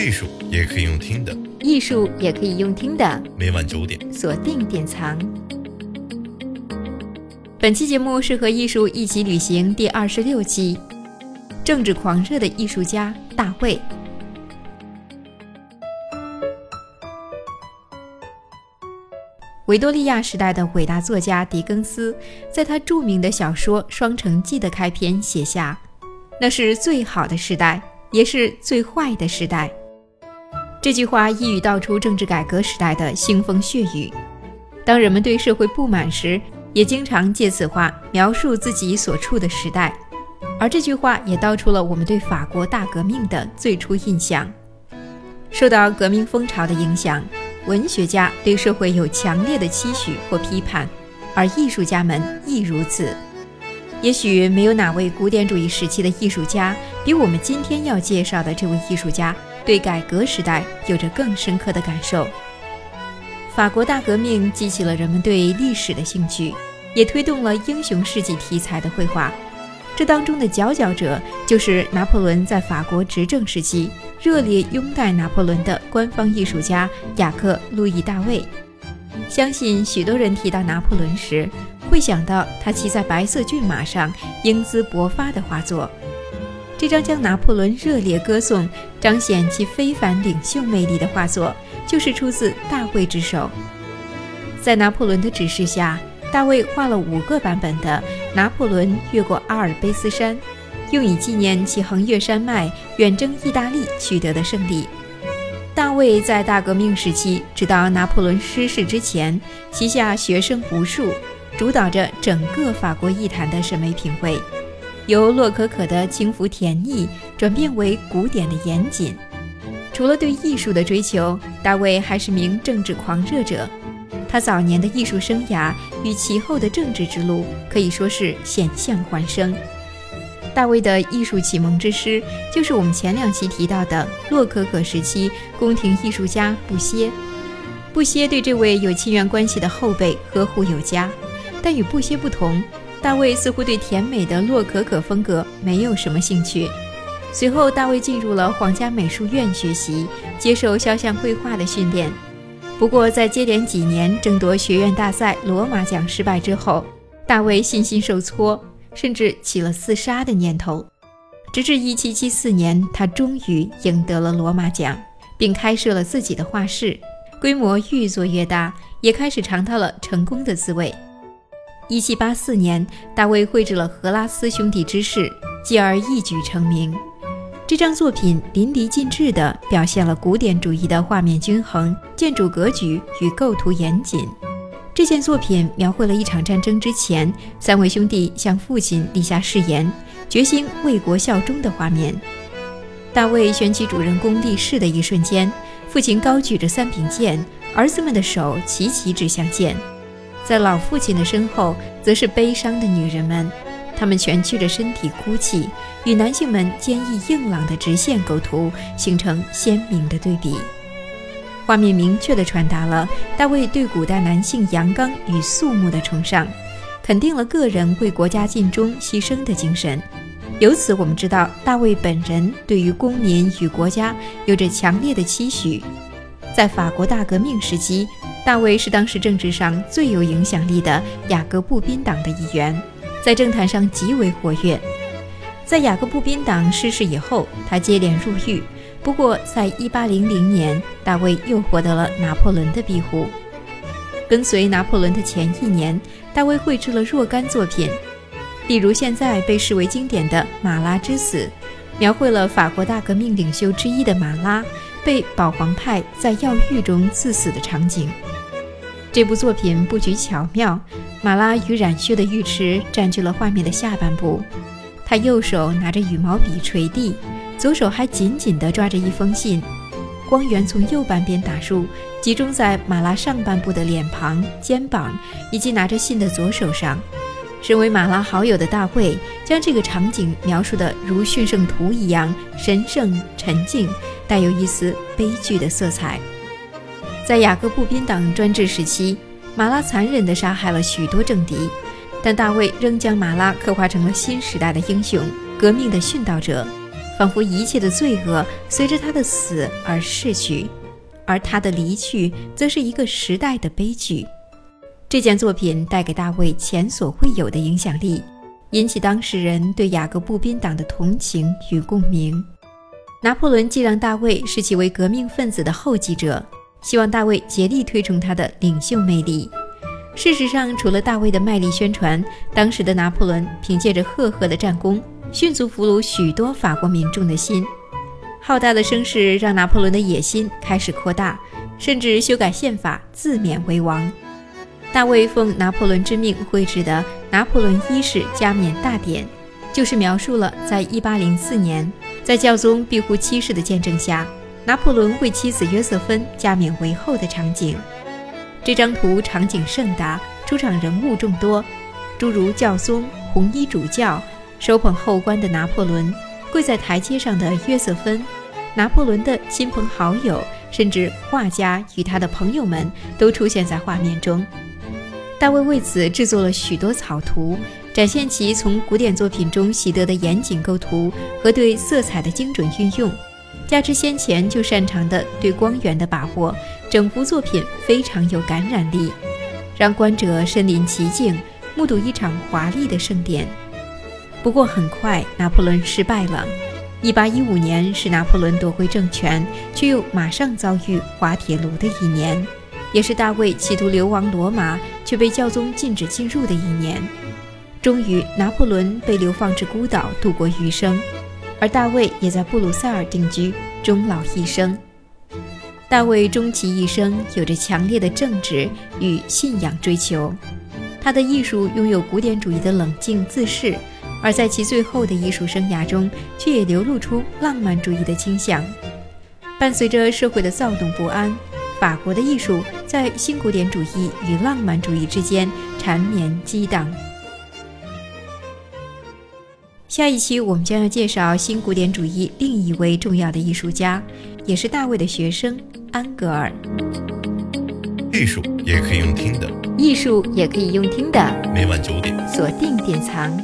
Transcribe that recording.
艺术也可以用听的，艺术也可以用听的。每晚九点，锁定典藏。本期节目是和艺术一起旅行第二十六期，政治狂热的艺术家大卫。维多利亚时代的伟大作家狄更斯，在他著名的小说《双城记》的开篇写下：“那是最好的时代，也是最坏的时代。”这句话一语道出政治改革时代的腥风血雨。当人们对社会不满时，也经常借此话描述自己所处的时代。而这句话也道出了我们对法国大革命的最初印象。受到革命风潮的影响。文学家对社会有强烈的期许或批判，而艺术家们亦如此。也许没有哪位古典主义时期的艺术家比我们今天要介绍的这位艺术家对改革时代有着更深刻的感受。法国大革命激起了人们对历史的兴趣，也推动了英雄事迹题材的绘画。这当中的佼佼者就是拿破仑在法国执政时期。热烈拥戴拿破仑的官方艺术家雅克·路易·大卫，相信许多人提到拿破仑时，会想到他骑在白色骏马上英姿勃发的画作。这张将拿破仑热烈歌颂、彰显其非凡领袖魅力的画作，就是出自大卫之手。在拿破仑的指示下，大卫画了五个版本的拿破仑越过阿尔卑斯山。用以纪念其横越山脉、远征意大利取得的胜利。大卫在大革命时期，直到拿破仑失势之前，旗下学生无数，主导着整个法国艺坛的审美品味，由洛可可的轻浮甜腻转变为古典的严谨。除了对艺术的追求，大卫还是名政治狂热者。他早年的艺术生涯与其后的政治之路可以说是险象环生。大卫的艺术启蒙之师，就是我们前两期提到的洛可可时期宫廷艺术家布歇。布歇对这位有亲缘关系的后辈呵护有加，但与布歇不同，大卫似乎对甜美的洛可可风格没有什么兴趣。随后，大卫进入了皇家美术院学习，接受肖像绘画的训练。不过，在接连几年争夺学院大赛罗马奖失败之后，大卫信心受挫。甚至起了自杀的念头，直至1774年，他终于赢得了罗马奖，并开设了自己的画室，规模愈做越大，也开始尝到了成功的滋味。1784年，大卫绘制了荷拉斯兄弟之事，继而一举成名。这张作品淋漓尽致地表现了古典主义的画面均衡、建筑格局与构图严谨。这件作品描绘了一场战争之前，三位兄弟向父亲立下誓言，决心为国效忠的画面。大卫选取主人公立誓的一瞬间，父亲高举着三柄剑，儿子们的手齐齐指向剑。在老父亲的身后，则是悲伤的女人们，她们蜷曲着身体哭泣，与男性们坚毅硬朗的直线构图形成鲜明的对比。画面明确地传达了大卫对古代男性阳刚与肃穆的崇尚，肯定了个人为国家尽忠牺牲的精神。由此，我们知道大卫本人对于公民与国家有着强烈的期许。在法国大革命时期，大卫是当时政治上最有影响力的雅各布宾党的一员，在政坛上极为活跃。在雅各布宾党失势以后，他接连入狱。不过，在1800年，大卫又获得了拿破仑的庇护。跟随拿破仑的前一年，大卫绘制了若干作品，例如现在被视为经典的《马拉之死》，描绘了法国大革命领袖之一的马拉被保皇派在药浴中刺死的场景。这部作品布局巧妙，马拉与染血的浴池占据了画面的下半部，他右手拿着羽毛笔垂地。左手还紧紧地抓着一封信，光源从右半边打入，集中在马拉上半部的脸庞、肩膀以及拿着信的左手上。身为马拉好友的大卫，将这个场景描述得如驯圣图一样神圣沉静，带有一丝悲剧的色彩。在雅各布宾党专制时期，马拉残忍地杀害了许多政敌，但大卫仍将马拉刻画成了新时代的英雄、革命的殉道者。仿佛一切的罪恶随着他的死而逝去，而他的离去则是一个时代的悲剧。这件作品带给大卫前所未有的影响力，引起当事人对雅各布宾党的同情与共鸣。拿破仑既让大卫视其为革命分子的后继者，希望大卫竭力推崇他的领袖魅力。事实上，除了大卫的卖力宣传，当时的拿破仑凭借着赫赫的战功。迅速俘虏许多法国民众的心，浩大的声势让拿破仑的野心开始扩大，甚至修改宪法，自冕为王。大卫奉拿破仑之命绘制的《拿破仑一世加冕大典》，就是描述了在1804年，在教宗庇护七世的见证下，拿破仑为妻子约瑟芬加冕为后的场景。这张图场景盛大，出场人物众多，诸如教宗、红衣主教。手捧后冠的拿破仑，跪在台阶上的约瑟芬，拿破仑的亲朋好友，甚至画家与他的朋友们都出现在画面中。大卫为此制作了许多草图，展现其从古典作品中习得的严谨构图和对色彩的精准运用，加之先前就擅长的对光源的把握，整幅作品非常有感染力，让观者身临其境，目睹一场华丽的盛典。不过很快，拿破仑失败了。1815年是拿破仑夺回政权，却又马上遭遇滑铁卢的一年，也是大卫企图流亡罗马却被教宗禁止进入的一年。终于，拿破仑被流放至孤岛度过余生，而大卫也在布鲁塞尔定居，终老一生。大卫终其一生有着强烈的政治与信仰追求，他的艺术拥有古典主义的冷静自视。而在其最后的艺术生涯中，却也流露出浪漫主义的倾向。伴随着社会的躁动不安，法国的艺术在新古典主义与浪漫主义之间缠绵激荡。下一期我们将要介绍新古典主义另一位重要的艺术家，也是大卫的学生安格尔。艺术也可以用听的，艺术也可以用听的。每晚九点，锁定典藏。